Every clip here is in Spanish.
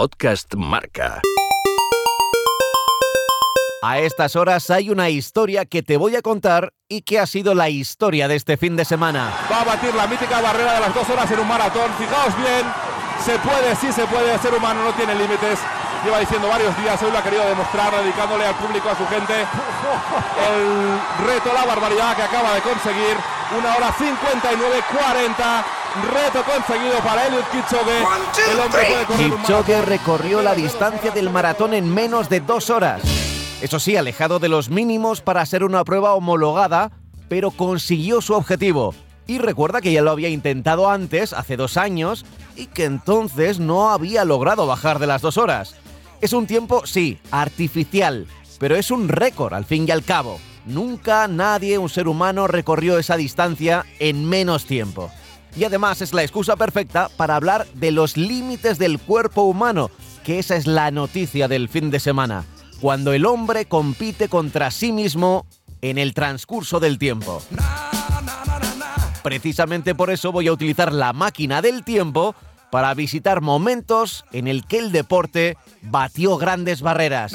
podcast Marca. A estas horas hay una historia que te voy a contar y que ha sido la historia de este fin de semana. Va a batir la mítica barrera de las dos horas en un maratón. Fijaos bien, se puede, sí se puede, el ser humano no tiene límites. Lleva diciendo varios días, hoy lo ha querido demostrar, dedicándole al público, a su gente, el reto, la barbaridad que acaba de conseguir. Una hora 59-40. Reto conseguido para Eliud Kipchoge. El hombre puede correr Kipchoge recorrió la distancia del maratón en menos de dos horas. Eso sí, alejado de los mínimos para ser una prueba homologada, pero consiguió su objetivo. Y recuerda que ya lo había intentado antes, hace dos años, y que entonces no había logrado bajar de las dos horas. Es un tiempo, sí, artificial, pero es un récord al fin y al cabo. Nunca nadie, un ser humano, recorrió esa distancia en menos tiempo. Y además es la excusa perfecta para hablar de los límites del cuerpo humano, que esa es la noticia del fin de semana, cuando el hombre compite contra sí mismo en el transcurso del tiempo. Precisamente por eso voy a utilizar la máquina del tiempo para visitar momentos en el que el deporte batió grandes barreras.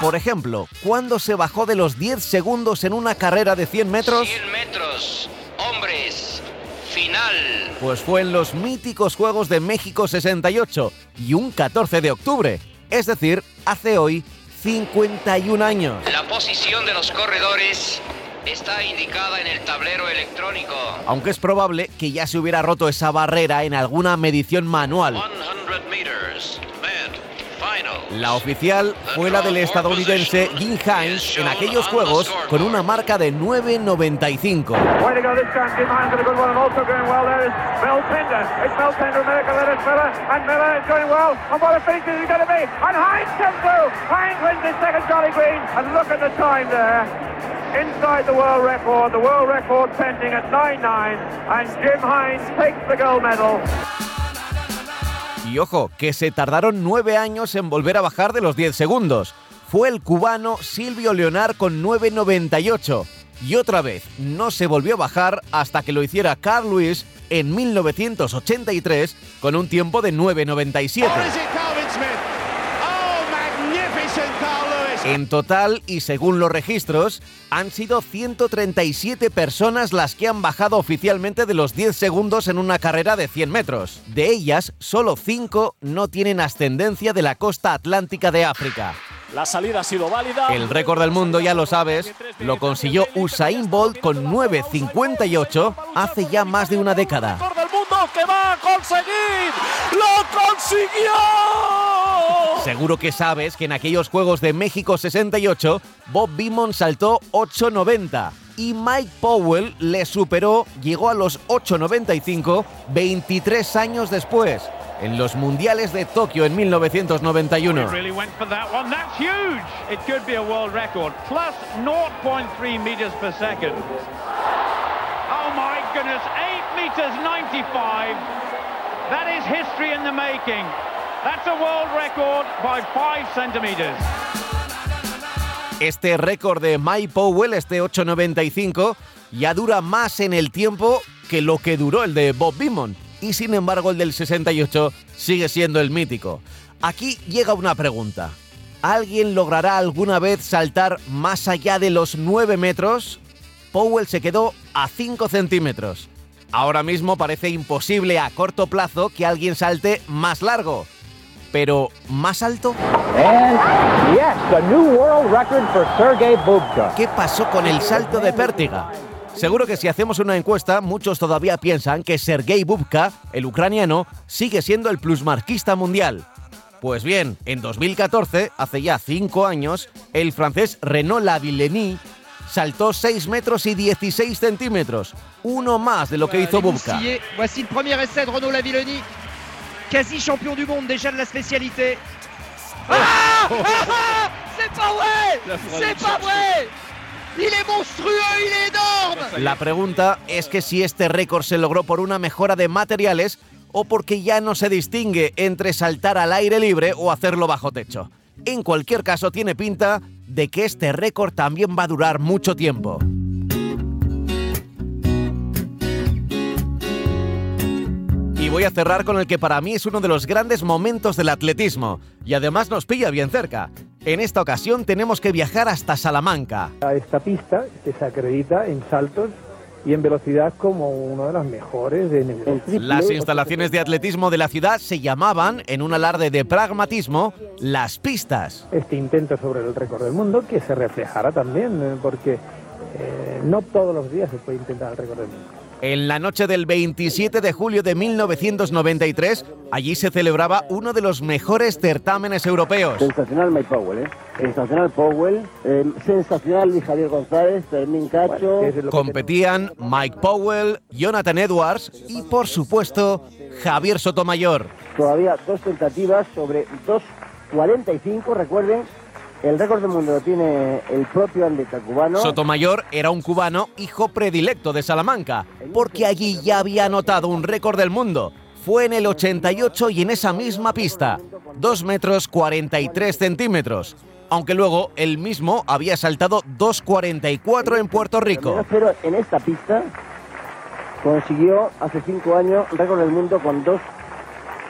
Por ejemplo, ¿cuándo se bajó de los 10 segundos en una carrera de 100 metros? 100 metros, hombres, final. Pues fue en los míticos Juegos de México 68 y un 14 de octubre, es decir, hace hoy 51 años. La posición de los corredores está indicada en el tablero electrónico. Aunque es probable que ya se hubiera roto esa barrera en alguna medición manual. 100 meters, men, final. La oficial fue la del estadounidense Jim Hines en aquellos Juegos con una marca de 9.95. Way to go this time. Jim Hines with a good one, and also going well there is Mel Pender. It's Mel Pender, America, let us Miller, and Miller is going well. And what a finish is going to be? And Hines comes through. Hines wins his second Jolly Green, and look at the time there. Inside the world record, the world record pending at 9.9, and Jim Hines takes the gold medal. Y ojo, que se tardaron nueve años en volver a bajar de los 10 segundos. Fue el cubano Silvio Leonar con 9.98. Y otra vez, no se volvió a bajar hasta que lo hiciera Carl Lewis en 1983 con un tiempo de 9.97. En total, y según los registros, han sido 137 personas las que han bajado oficialmente de los 10 segundos en una carrera de 100 metros. De ellas, solo 5 no tienen ascendencia de la costa atlántica de África. La salida ha sido válida. El récord del mundo, ya lo sabes, lo consiguió Usain Bolt con 9.58 hace ya más de una década. Mundo que va a conseguir. ¡Lo consiguió! Seguro que sabes que en aquellos Juegos de México 68, Bob Beamon saltó 8.90 y Mike Powell le superó, llegó a los 8.95 23 años después, en los Mundiales de Tokio en 1991. really went for that one. That's huge. It could be a world record. Plus 0.3 meters per second. Oh my goodness. 8 meters 95. That is history in the making. That's a world record by 5 centimeters. Este récord de Mike Powell, este 8.95, ya dura más en el tiempo que lo que duró el de Bob Beamon. Y sin embargo el del 68 sigue siendo el mítico. Aquí llega una pregunta. ¿Alguien logrará alguna vez saltar más allá de los 9 metros? Powell se quedó a 5 centímetros. Ahora mismo parece imposible a corto plazo que alguien salte más largo. Pero, ¿más alto? And yes, a new world record for Bubka. ¿Qué pasó con el salto de pértiga? Seguro que si hacemos una encuesta, muchos todavía piensan que Sergei Bubka, el ucraniano, sigue siendo el plusmarquista mundial. Pues bien, en 2014, hace ya 5 años, el francés Renaud Lavillenie saltó 6 metros y 16 centímetros, uno más de lo que hizo Bubka. Voici le premier essai de Renaud Lavillenie, quasi champion du monde déjà de la spécialité. Ah Ah C'est pas vrai C'est pas vrai Il est monstrueux, il est énorme La pregunta es que si este récord se logró por una mejora de materiales o porque ya no se distingue entre saltar al aire libre o hacerlo bajo techo. En cualquier caso, tiene pinta de que este récord también va a durar mucho tiempo. Y voy a cerrar con el que para mí es uno de los grandes momentos del atletismo, y además nos pilla bien cerca. En esta ocasión tenemos que viajar hasta Salamanca. Esta pista que se acredita en saltos y en velocidad como una de las mejores de Europa. Las instalaciones de atletismo de la ciudad se llamaban, en un alarde de pragmatismo, las pistas. Este intento sobre el récord del mundo que se reflejara también, eh, porque eh, no todos los días se puede intentar el récord del mundo. En la noche del 27 de julio de 1993, allí se celebraba uno de los mejores certámenes europeos. Sensacional Mike Powell, ¿eh? Sensacional Powell, eh, sensacional Luis Javier González, Fermín Cacho. Competían Mike Powell, Jonathan Edwards y, por supuesto, Javier Sotomayor. Todavía dos tentativas sobre 2.45, recuerden, el récord del mundo lo tiene el propio atleta cubano. Sotomayor era un cubano hijo predilecto de Salamanca, porque allí ya había anotado un récord del mundo. Fue en el 88 y en esa misma pista, 2 metros 43 centímetros. Aunque luego él mismo había saltado 2.44 en Puerto Rico. Pero en esta pista consiguió hace 5 años récord del mundo con 2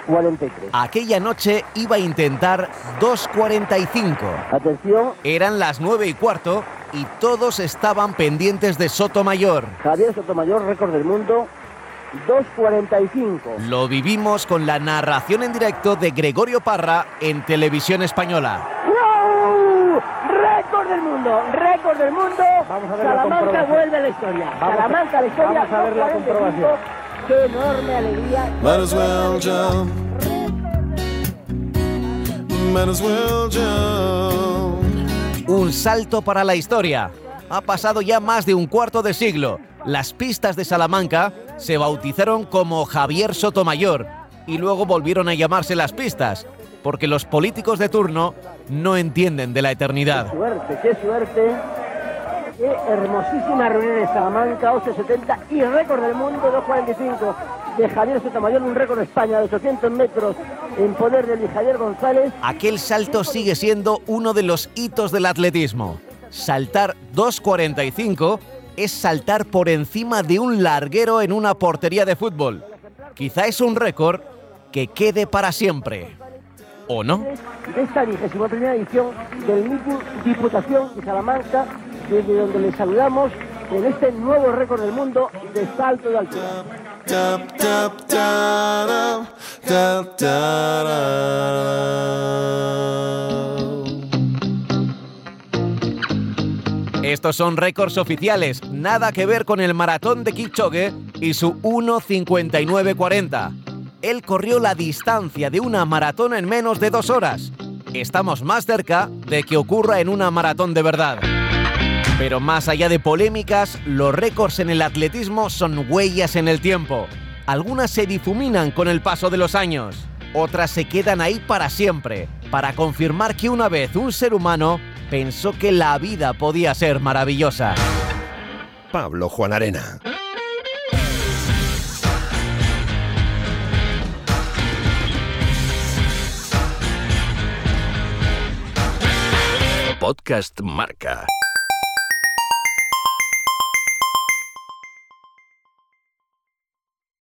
43. Aquella noche iba a intentar 2.45. Atención. Eran las 9 y cuarto y todos estaban pendientes de Sotomayor. Javier Sotomayor, récord del mundo, 2.45. Lo vivimos con la narración en directo de Gregorio Parra en Televisión Española. ¡No! ¡Récord del mundo! ¡Récord del mundo! Vamos a ver Salamanca vuelve a la historia. Vamos Salamanca a la historia. Vamos a ver la comprobación. ¡Qué enorme alegría! Might as well jump. Might as well jump. Un salto para la historia. Ha pasado ya más de un cuarto de siglo. Las pistas de Salamanca se bautizaron como Javier Sotomayor y luego volvieron a llamarse las pistas, porque los políticos de turno no entienden de la eternidad. ¡Qué suerte, qué suerte! ¡Qué hermosísima reunión en Salamanca, 8.70 y récord del mundo, 2.45 de Javier Sotomayor, un récord de España de 800 metros en poder de Luis Javier González. Aquel salto sigue siendo uno de los hitos del atletismo. Saltar 2.45 es saltar por encima de un larguero en una portería de fútbol. Quizá es un récord que quede para siempre. ¿O no? De esta 21 primera edición del meeting Diputación de Salamanca, desde donde les saludamos en este nuevo récord del mundo de salto de altura. Estos son récords oficiales, nada que ver con el maratón de Kipchoge y su 1.59.40. Él corrió la distancia de una maratón en menos de dos horas. Estamos más cerca de que ocurra en una maratón de verdad. Pero más allá de polémicas, los récords en el atletismo son huellas en el tiempo. Algunas se difuminan con el paso de los años, otras se quedan ahí para siempre, para confirmar que una vez un ser humano pensó que la vida podía ser maravillosa. Pablo Juan Arena. Podcast Marca.